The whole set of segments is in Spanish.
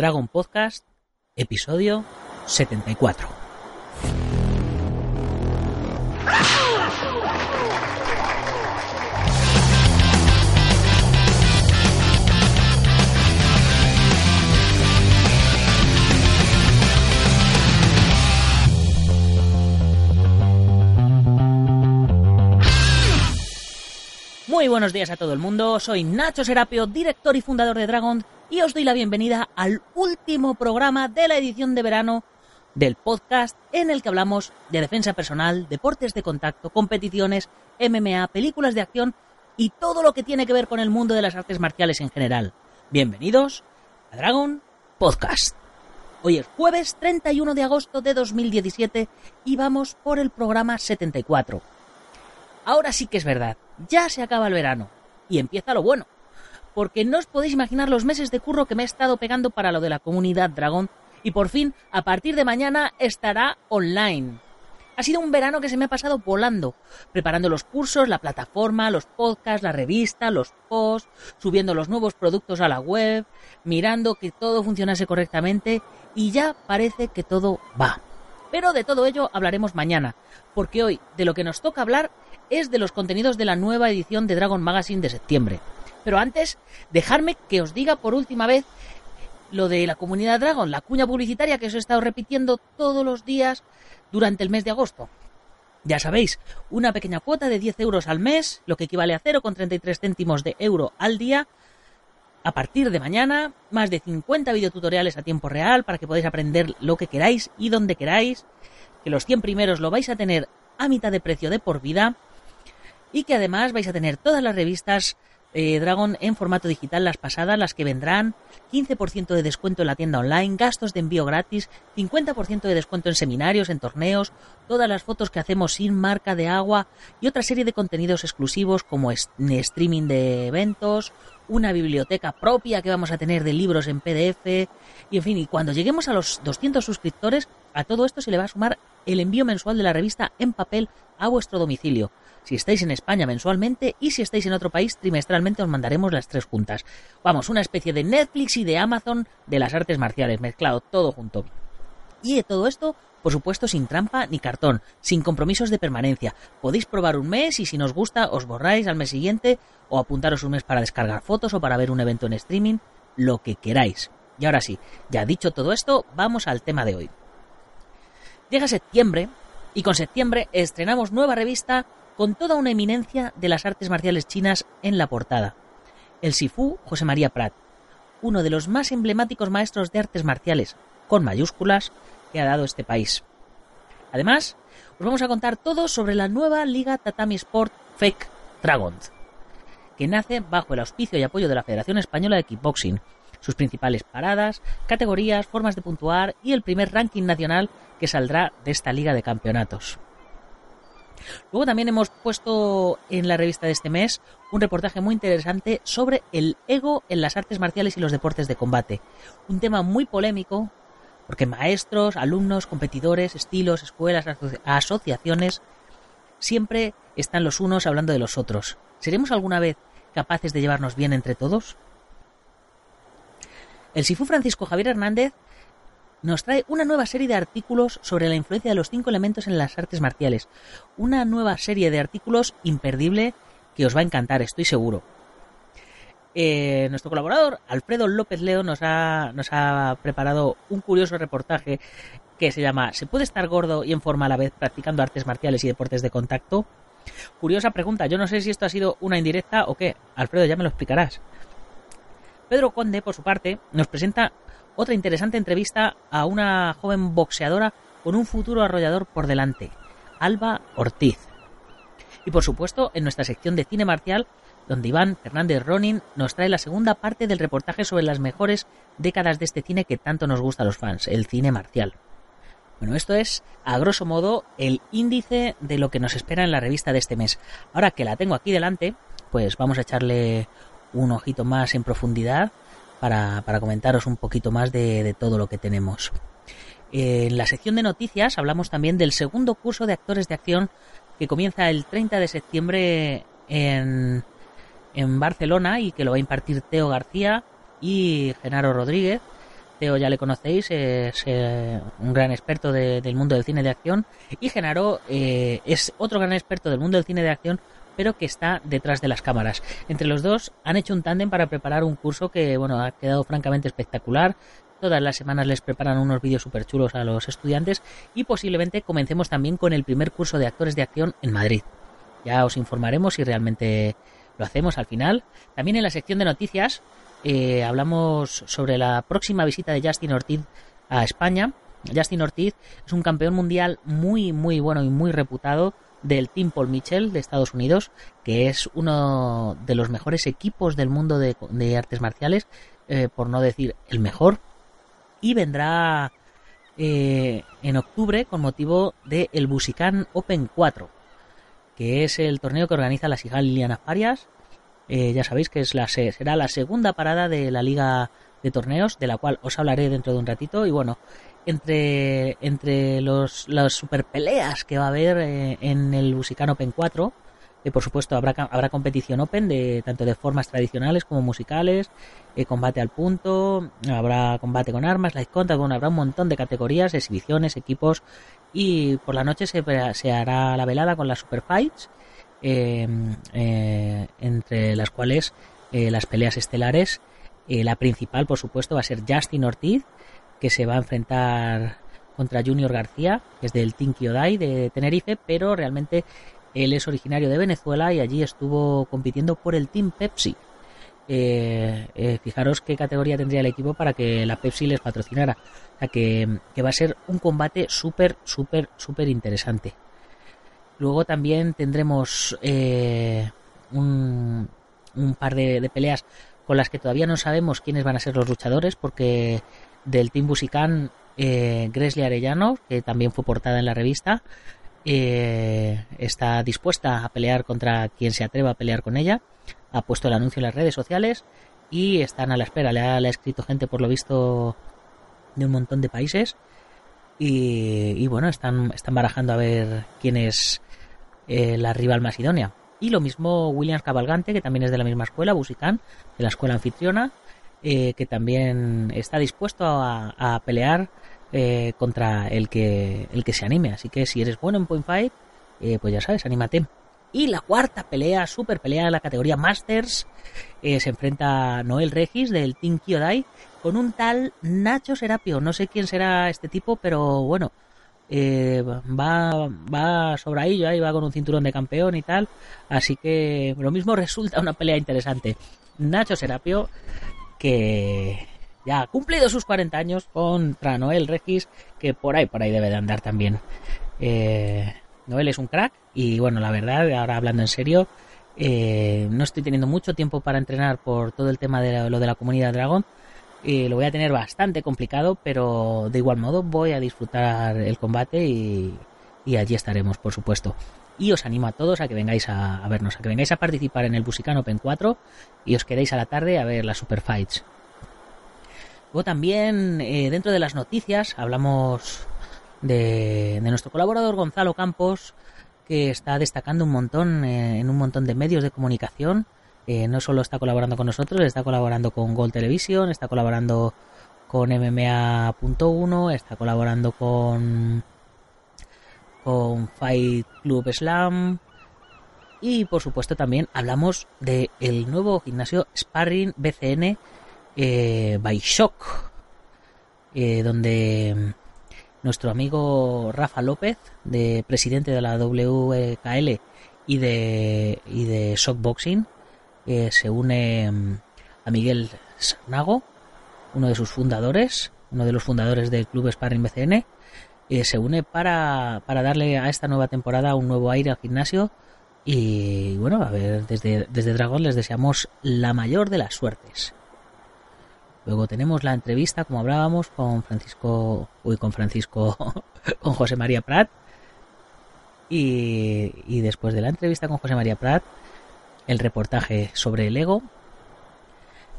Dragon Podcast, episodio 74. Muy buenos días a todo el mundo, soy Nacho Serapio, director y fundador de Dragon, y os doy la bienvenida al último programa de la edición de verano del podcast en el que hablamos de defensa personal, deportes de contacto, competiciones, MMA, películas de acción y todo lo que tiene que ver con el mundo de las artes marciales en general. Bienvenidos a Dragon Podcast. Hoy es jueves 31 de agosto de 2017 y vamos por el programa 74. Ahora sí que es verdad, ya se acaba el verano y empieza lo bueno. Porque no os podéis imaginar los meses de curro que me he estado pegando para lo de la comunidad Dragón y por fin, a partir de mañana, estará online. Ha sido un verano que se me ha pasado volando, preparando los cursos, la plataforma, los podcasts, la revista, los posts, subiendo los nuevos productos a la web, mirando que todo funcionase correctamente y ya parece que todo va. Pero de todo ello hablaremos mañana, porque hoy de lo que nos toca hablar es de los contenidos de la nueva edición de Dragon Magazine de septiembre. Pero antes, dejadme que os diga por última vez lo de la comunidad Dragon, la cuña publicitaria que os he estado repitiendo todos los días durante el mes de agosto. Ya sabéis, una pequeña cuota de 10 euros al mes, lo que equivale a 0,33 céntimos de euro al día. A partir de mañana, más de 50 videotutoriales a tiempo real para que podáis aprender lo que queráis y donde queráis. Que los 100 primeros lo vais a tener a mitad de precio de por vida. Y que además vais a tener todas las revistas eh, Dragon en formato digital las pasadas, las que vendrán, 15% de descuento en la tienda online, gastos de envío gratis, 50% de descuento en seminarios, en torneos, todas las fotos que hacemos sin marca de agua y otra serie de contenidos exclusivos como streaming de eventos, una biblioteca propia que vamos a tener de libros en PDF y en fin, y cuando lleguemos a los 200 suscriptores, a todo esto se le va a sumar el envío mensual de la revista en papel a vuestro domicilio. Si estáis en España mensualmente y si estáis en otro país trimestralmente os mandaremos las tres juntas. Vamos, una especie de Netflix y de Amazon de las artes marciales, mezclado todo junto. Y de todo esto, por supuesto, sin trampa ni cartón, sin compromisos de permanencia. Podéis probar un mes y si nos gusta os borráis al mes siguiente o apuntaros un mes para descargar fotos o para ver un evento en streaming, lo que queráis. Y ahora sí, ya dicho todo esto, vamos al tema de hoy. Llega septiembre y con septiembre estrenamos nueva revista con toda una eminencia de las artes marciales chinas en la portada. El Sifu José María Prat, uno de los más emblemáticos maestros de artes marciales, con mayúsculas, que ha dado este país. Además, os vamos a contar todo sobre la nueva Liga Tatami Sport Fake Dragons, que nace bajo el auspicio y apoyo de la Federación Española de Kickboxing, sus principales paradas, categorías, formas de puntuar y el primer ranking nacional que saldrá de esta liga de campeonatos. Luego también hemos puesto en la revista de este mes un reportaje muy interesante sobre el ego en las artes marciales y los deportes de combate. Un tema muy polémico porque maestros, alumnos, competidores, estilos, escuelas, asociaciones, siempre están los unos hablando de los otros. ¿Seremos alguna vez capaces de llevarnos bien entre todos? El Sifu Francisco Javier Hernández nos trae una nueva serie de artículos sobre la influencia de los cinco elementos en las artes marciales. Una nueva serie de artículos imperdible que os va a encantar, estoy seguro. Eh, nuestro colaborador Alfredo López Leo nos ha, nos ha preparado un curioso reportaje que se llama ¿Se puede estar gordo y en forma a la vez practicando artes marciales y deportes de contacto? Curiosa pregunta, yo no sé si esto ha sido una indirecta o qué. Alfredo, ya me lo explicarás. Pedro Conde, por su parte, nos presenta otra interesante entrevista a una joven boxeadora con un futuro arrollador por delante, Alba Ortiz. Y por supuesto, en nuestra sección de cine marcial, donde Iván Fernández Ronin nos trae la segunda parte del reportaje sobre las mejores décadas de este cine que tanto nos gusta a los fans, el cine marcial. Bueno, esto es, a grosso modo, el índice de lo que nos espera en la revista de este mes. Ahora que la tengo aquí delante, pues vamos a echarle un ojito más en profundidad para, comentaros un poquito más de, todo lo que tenemos. En la sección de noticias hablamos también del segundo curso de actores de acción que comienza el 30 de septiembre en, en Barcelona y que lo va a impartir Teo García y Genaro Rodríguez. Teo ya le conocéis, es eh, un gran experto del mundo del cine de acción y Genaro eh, es otro gran experto del mundo del cine de acción pero que está detrás de las cámaras. Entre los dos han hecho un tándem para preparar un curso que bueno ha quedado francamente espectacular. Todas las semanas les preparan unos vídeos súper chulos a los estudiantes y posiblemente comencemos también con el primer curso de actores de acción en Madrid. Ya os informaremos si realmente lo hacemos al final. También en la sección de noticias eh, hablamos sobre la próxima visita de Justin Ortiz a España. Justin Ortiz es un campeón mundial muy, muy bueno y muy reputado del Team Paul Mitchell de Estados Unidos, que es uno de los mejores equipos del mundo de, artes marciales, eh, por no decir el mejor. Y vendrá eh, en octubre con motivo del el Busican Open 4, que es el torneo que organiza la Sigal Liliana Farias eh, ya sabéis que es la, será la segunda parada de la liga de torneos, de la cual os hablaré dentro de un ratito. Y bueno, entre, entre los, las super peleas que va a haber eh, en el Musican Open 4, que por supuesto habrá, habrá competición open de tanto de formas tradicionales como musicales, eh, combate al punto, habrá combate con armas, light contact, bueno, habrá un montón de categorías, exhibiciones, equipos y por la noche se, se hará la velada con las super fights Em, eh, entre las cuales eh, las peleas estelares, eh, la principal por supuesto va a ser Justin Ortiz, que se va a enfrentar contra Junior García, que es del Team Kyodai de Tenerife, pero realmente él es originario de Venezuela y allí estuvo compitiendo por el Team Pepsi. fijaros qué categoría tendría el equipo para que la Pepsi les patrocinara. O sea que, que va a ser un combate súper, súper, súper interesante. Luego también tendremos eh, un, par de, peleas con las que todavía no sabemos quiénes van a ser los luchadores, porque del Team Busican, eh, Arellano, que también fue portada en la revista, eh, está dispuesta a pelear contra quien se atreva a pelear con ella. Ha puesto el anuncio en las redes sociales y están a la espera. Le ha, escrito gente, por lo visto, de un montón de países. Y, y bueno, están, están barajando a ver quién es eh, la rival más idónea. Y lo mismo Williams Cabalgante, que también es de la misma escuela, Busicán, de la escuela anfitriona, eh, que también está dispuesto a, pelear eh, contra el que, el que se anime. Así que si eres bueno en Point Fight, pues ya sabes, anímate. Y la cuarta pelea, super pelea de la categoría Masters, se enfrenta Noel Regis del Team Kyodai con un tal Nacho Serapio. No sé quién será este tipo, pero bueno, eh, va, va sobre ahí, va con un cinturón de campeón y tal. Así que lo mismo resulta una pelea interesante. Nacho Serapio, que ya ha cumplido sus 40 años contra Noel Regis, que por ahí, por ahí debe de andar también. Eh, Noel es un crack y bueno, la verdad, ahora hablando en serio, eh, no estoy teniendo mucho tiempo para entrenar por todo el tema de lo de la comunidad Dragon y lo voy a tener bastante complicado, pero de igual modo voy a disfrutar el combate y, allí estaremos, por supuesto. Y os animo a todos a que vengáis a, vernos, a que vengáis a participar en el Busican Open 4 y os quedéis a la tarde a ver las Super Fights. Luego también, eh, dentro de las noticias, hablamos de, nuestro colaborador Gonzalo Campos, que está destacando un montón eh, en un montón de medios de comunicación eh, no solo está colaborando con nosotros, está colaborando con Gold Television, está colaborando con MMA.1, está colaborando con, con Fight Club Slam. Y por supuesto también hablamos del el nuevo gimnasio Sparring BCN eh, by Shock, eh, donde nuestro amigo Rafa López, de presidente de la WKL y de, y de Shockboxing, se une mm, a Miguel Sarnago, uno de sus fundadores, uno de los fundadores del club Sparring BCN, eh, se une para, para, darle a esta nueva temporada un nuevo aire al gimnasio. Y bueno, a ver, desde, desde Dragón les deseamos la mayor de las suertes. Luego tenemos la entrevista, como hablábamos, con Francisco, uy, con Francisco, con José María Prat. Y, y después de la entrevista con José María Prat, el reportaje sobre el ego.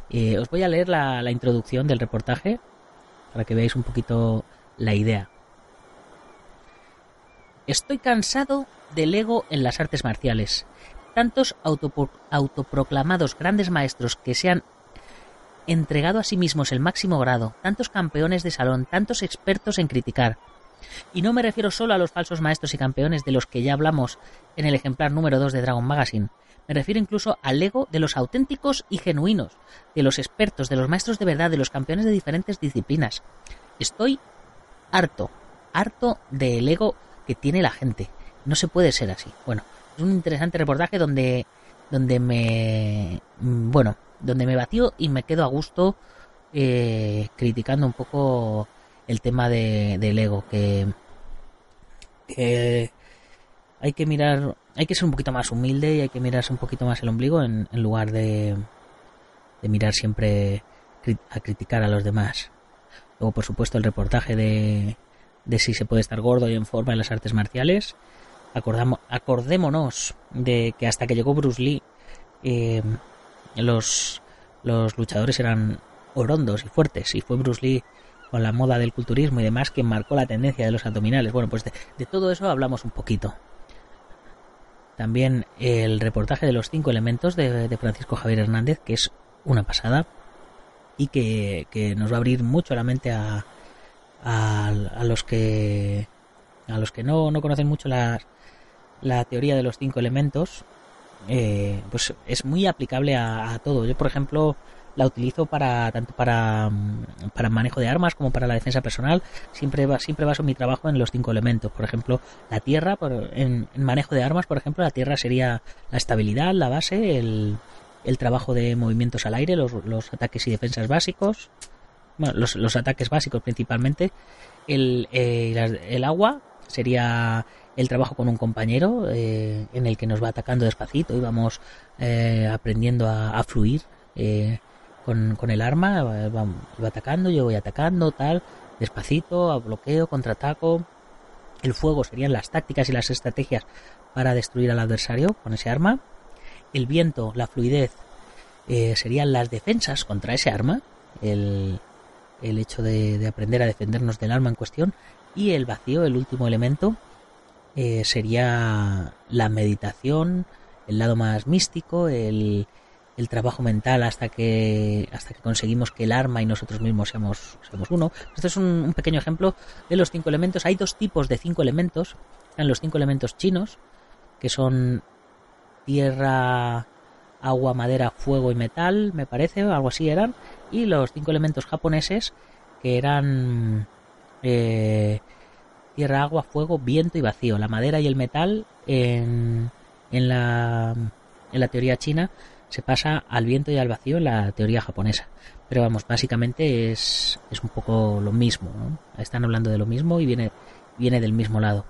Eh, os voy a leer la, introducción del reportaje para que veáis un poquito la idea. Estoy cansado del ego en las artes marciales. Tantos autoproclamados grandes maestros que se han entregado a sí mismos el máximo grado, tantos campeones de salón, tantos expertos en criticar. Y no me refiero solo a los falsos maestros y campeones de los que ya hablamos en el ejemplar número 2 de Dragon Magazine. Me refiero incluso al ego de los auténticos y genuinos, de los expertos, de los maestros de verdad, de los campeones de diferentes disciplinas. Estoy harto, harto del ego que tiene la gente. No se puede ser así. Bueno, es un interesante reportaje donde, donde me, mm, bueno, donde me batió y me quedo a gusto eh, criticando un poco el tema de, del ego, que, hay que mirar, hay que ser un poquito más humilde y hay que mirarse un poquito más el ombligo en, en lugar de, de mirar siempre a criticar a los demás. Luego, por supuesto, el reportaje de, de si se puede estar gordo y en forma en las artes marciales. Acordamos, acordémonos de que hasta que llegó Bruce Lee, eh, los, los luchadores eran orondos y fuertes, y fue Bruce Lee con la moda del culturismo y demás que marcó la tendencia de los abdominales. Bueno, pues de, todo eso hablamos un poquito. También el reportaje de los cinco elementos de, de Francisco Javier Hernández, que es una pasada y que, que, nos va a abrir mucho la mente a, a, los que a los que no, no conocen mucho la, la teoría de los cinco elementos eh, pues es muy aplicable a, todo. Yo, por ejemplo, la utilizo para tanto para, mm, para manejo de armas como para la defensa personal. Siempre siempre baso mi trabajo en los cinco elementos. Por ejemplo, la tierra, en, manejo de armas, por ejemplo, la tierra sería la estabilidad, la base, el, el trabajo de movimientos al aire, los, los ataques y defensas básicos, bueno, los, los ataques básicos principalmente. El, eh, el agua sería el trabajo con un compañero eh, en el que nos va atacando despacito y vamos eh, aprendiendo a, fluir eh, con, el arma, va, atacando, yo voy atacando, tal, despacito, a bloqueo, contraataco. El fuego serían las tácticas y las estrategias para destruir al adversario con ese arma. El viento, la fluidez, serían las defensas contra ese arma. El, el hecho de, de aprender a defendernos del arma en cuestión. Y el vacío, el último elemento, eh, sería la meditación, el lado más místico, el, trabajo mental hasta que hasta que conseguimos que el arma y nosotros mismos seamos, seamos uno. Este es un, pequeño ejemplo de los cinco elementos. Hay dos tipos de cinco elementos. Están los cinco elementos chinos, que son tierra, agua, madera, fuego y metal, me parece, algo así eran. Y los cinco elementos japoneses, que eran eh, tierra, agua, fuego, viento y vacío. La madera y el metal en, en, la, en la teoría china se pasa al viento y al vacío en la teoría japonesa. Pero vamos, básicamente es, es un poco lo mismo. Están hablando de lo mismo y viene, viene del mismo lado.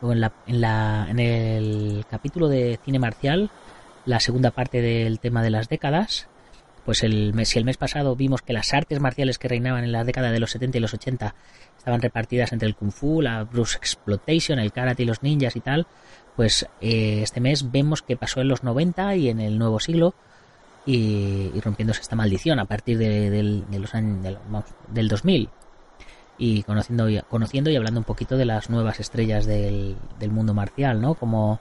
Luego en, la, en, la, en el capítulo de cine marcial, la segunda parte del tema de las décadas, pues el mes, si el mes pasado vimos que las artes marciales que reinaban en la década de los 70 y los 80 estaban repartidas entre el kung fu, la Bruce Exploitation, el karate y los ninjas y tal, pues eh, este mes vemos que pasó en los 90 y en el nuevo siglo y, rompiéndose esta maldición a partir de, los años del 2000 y conociendo, conociendo y hablando un poquito de las nuevas estrellas del, del mundo marcial, ¿no? Como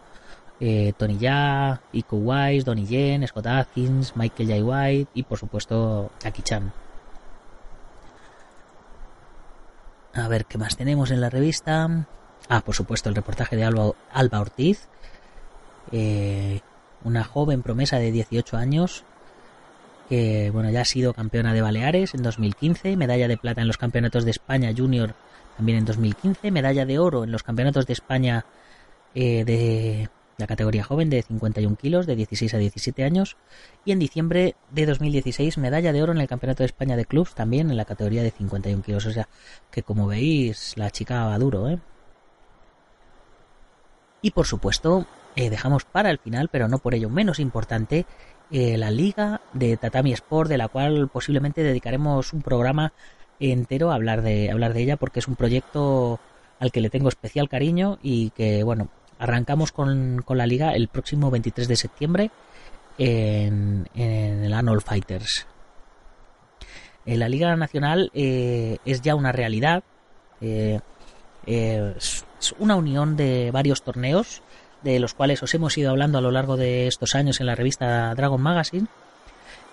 eh, Tony Ya, Iko Wise, Donnie Yen, Scott Atkins, Michael J. White y por supuesto Jackie Chan. A ver qué más tenemos en la revista. Ah, por supuesto, el reportaje de Alba, Ortiz, eh, una joven promesa de 18 años que bueno ya ha sido campeona de Baleares en 2015, medalla de plata en los campeonatos de España Junior también en 2015, medalla de oro en los campeonatos de España eh, de la categoría joven de 51 kilos de 16 a 17 años y en diciembre de 2016 medalla de oro en el Campeonato de España de Clubs también en la categoría de 51 kilos. O sea que como veis la chica va duro. ¿eh? Y por supuesto eh, dejamos para el final, pero no por ello menos importante, eh, la liga de Tatami Sport de la cual posiblemente dedicaremos un programa entero a hablar de, hablar de ella porque es un proyecto al que le tengo especial cariño y que bueno Arrancamos con, la liga el próximo 23 de septiembre en, el Annual Fighters. Eh, la Liga Nacional eh, es ya una realidad. Eh, es una unión de varios torneos de los cuales os hemos ido hablando a lo largo de estos años en la revista Dragon Magazine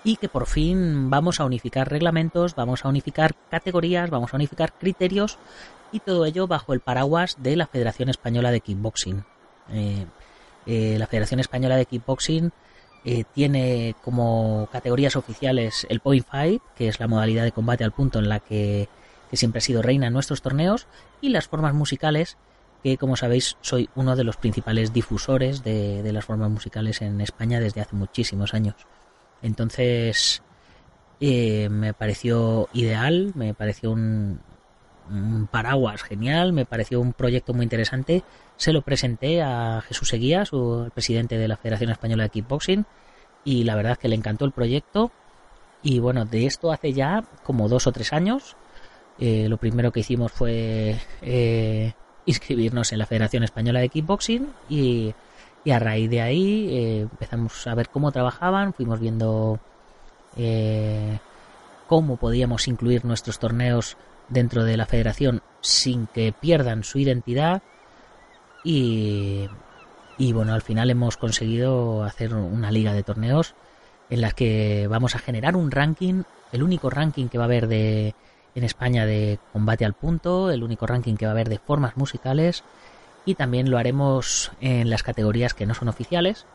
y que por fin vamos a unificar reglamentos, vamos a unificar categorías, vamos a unificar criterios y todo ello bajo el paraguas de la Federación Española de Kickboxing. Eh, eh, la Federación Española de Kickboxing eh, tiene como categorías oficiales el Point Fight, que es la modalidad de combate al punto en la que, siempre ha sido reina en nuestros torneos, y las formas musicales, que como sabéis soy uno de los principales difusores de, de las formas musicales en España desde hace muchísimos años. Entonces me pareció ideal, me pareció un, un paraguas genial, me pareció un proyecto muy interesante. Se lo presenté a Jesús Seguía, su presidente de la Federación Española de Kickboxing, y la verdad que le encantó el proyecto. Y bueno, de esto hace ya como dos o tres años. Eh, lo primero que hicimos fue eh, inscribirnos en la Federación Española de Kickboxing y, a raíz de ahí eh, empezamos a ver cómo trabajaban, fuimos viendo cómo podíamos incluir nuestros torneos dentro de la federación sin que pierdan su identidad y, y bueno, al final hemos conseguido hacer una liga de torneos en las que vamos a generar un ranking, el único ranking que va a haber de en España de combate al punto, el único ranking que va a haber de formas musicales y también lo haremos en las categorías que no son oficiales,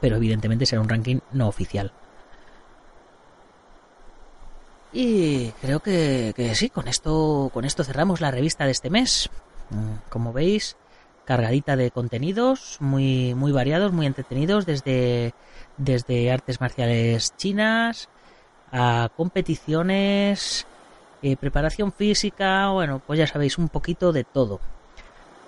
pero evidentemente será un ranking no oficial. Y creo que, sí, con esto, con esto cerramos la revista de este mes. Mm, como veis, cargadita de contenidos muy, muy variados, muy entretenidos, desde, desde artes marciales chinas a competiciones, eh, preparación física, bueno, pues ya sabéis, un poquito de todo.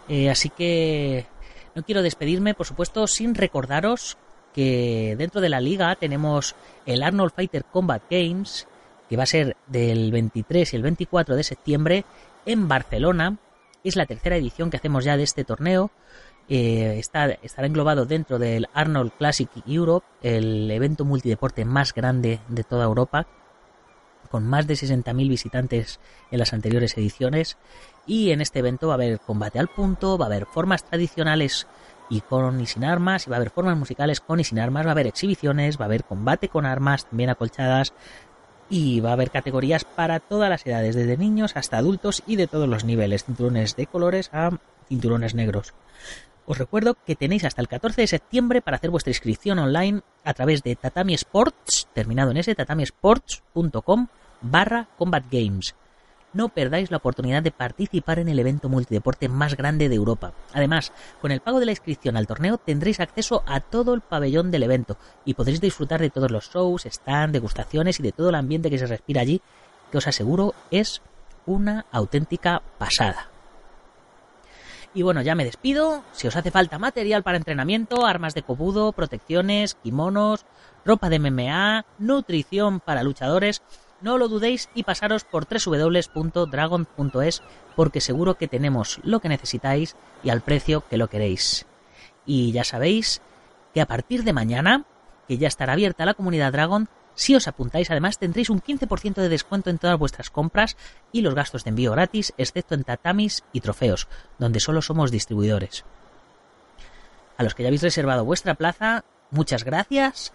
Eh, así que no quiero despedirme, por supuesto, sin recordaros que dentro de la liga tenemos el Arnold Fighter Combat Games, que va a ser del 23 y el 24 de septiembre en Barcelona. Es la tercera edición que hacemos ya de este torneo. Eh, está, estará englobado dentro del Arnold Classic Europe, el evento multideporte más grande de toda Europa, con más de 60.000 visitantes en las anteriores ediciones. Y en este evento va a haber combate al punto, va a haber formas tradicionales y con y sin armas, y va a haber formas musicales con y sin armas, va a haber exhibiciones, va a haber combate con armas también acolchadas, y va a haber categorías para todas las edades, desde niños hasta adultos y de todos los niveles, cinturones de colores a cinturones negros. Os recuerdo que tenéis hasta el 14 de septiembre para hacer vuestra inscripción online a través de Tatami Sports, terminado en ese, tatamisports.com barra Combat Games no perdáis la oportunidad de participar en el evento multideporte más grande de Europa. Además, con el pago de la inscripción al torneo tendréis acceso a todo el pabellón del evento y podréis disfrutar de todos los shows, stand, degustaciones y de todo el ambiente que se respira allí, que os aseguro es una auténtica pasada. Y bueno, ya me despido. Si os hace falta material para entrenamiento, armas de cobudo, protecciones, kimonos, ropa de MMA, nutrición para luchadores, no lo dudéis y pasaros por www.dragon.es porque seguro que tenemos lo que necesitáis y al precio que lo queréis. Y ya sabéis que a partir de mañana, que ya estará abierta la comunidad Dragon, si os apuntáis además tendréis un 15% de descuento en todas vuestras compras y los gastos de envío gratis, excepto en tatamis y trofeos, donde solo somos distribuidores. A los que ya habéis reservado vuestra plaza, muchas gracias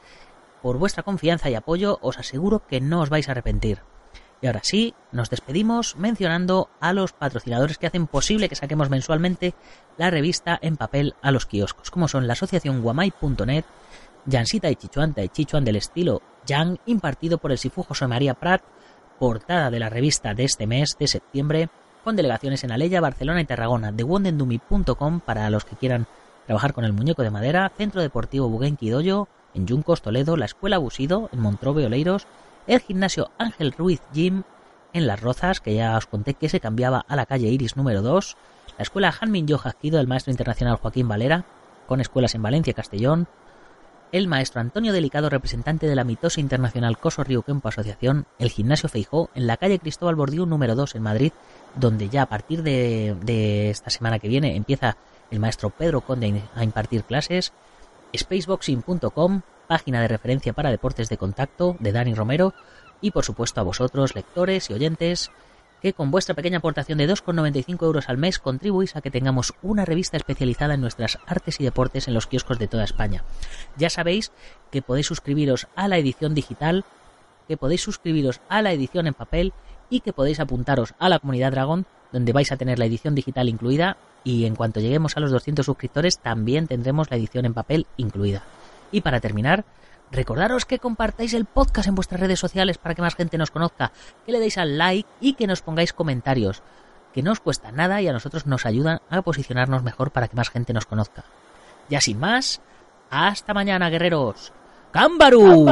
por vuestra confianza y apoyo, os aseguro que no os vais a arrepentir. Y ahora sí, nos despedimos mencionando a los patrocinadores que hacen posible que saquemos mensualmente la revista en papel a los kioscos, como son la asociación guamay.net, Jansita y Chichuanta y Chichuan del estilo Yang, impartido por el Sifu José María Prat, portada de la revista de este mes de septiembre, con delegaciones en Aleya, Barcelona y Tarragona, de wondendumi.com para los que quieran trabajar con el muñeco de madera, Centro Deportivo Bugenki Doyo, en Yuncos, Toledo, la Escuela Busido, en Montrobe, Oleiros, el gimnasio Ángel Ruiz Gym, en Las Rozas, que ya os conté que se cambiaba a la calle Iris número 2, la Escuela Hanmin Yo del maestro internacional Joaquín Valera, con escuelas en Valencia y Castellón, el maestro Antonio Delicado, representante de la mitosa internacional Coso Río Kempo Asociación, el gimnasio Feijó, en la calle Cristóbal Bordiú número 2 en Madrid, donde ya a partir de, de esta semana que viene empieza el maestro Pedro Conde a impartir clases, spaceboxing.com, página de referencia para deportes de contacto de Dani Romero, y por supuesto a vosotros, lectores y oyentes, que con vuestra pequeña aportación de 2,95 euros al mes contribuís a que tengamos una revista especializada en nuestras artes y deportes en los kioscos de toda España. Ya sabéis que podéis suscribiros a la edición digital, que podéis suscribiros a la edición en papel y que podéis apuntaros a la comunidad Dragon, donde vais a tener la edición digital incluida y en cuanto lleguemos a los 200 suscriptores también tendremos la edición en papel incluida. Y para terminar, recordaros que compartáis el podcast en vuestras redes sociales para que más gente nos conozca, que le deis al like y que nos pongáis comentarios, que no os cuesta nada y a nosotros nos ayudan a posicionarnos mejor para que más gente nos conozca. Ya sin más, hasta mañana, guerreros. ¡Cámbaru!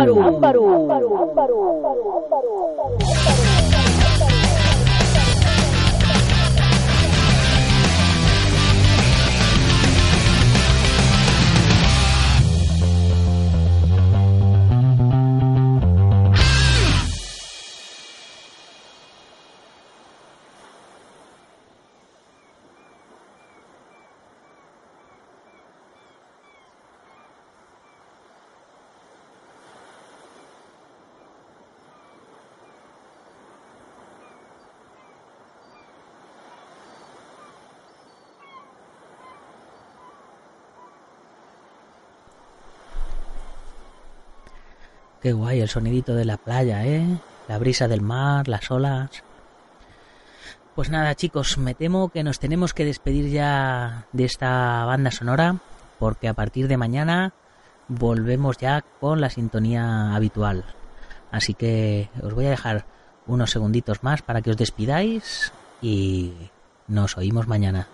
Qué guay el sonidito de la playa, ¿eh? La brisa del mar, las olas. Pues nada, chicos, me temo que nos tenemos que despedir ya de esta banda sonora, porque a partir de mañana volvemos ya con la sintonía habitual. Así que os voy a dejar unos segunditos más para que os despidáis y nos oímos mañana.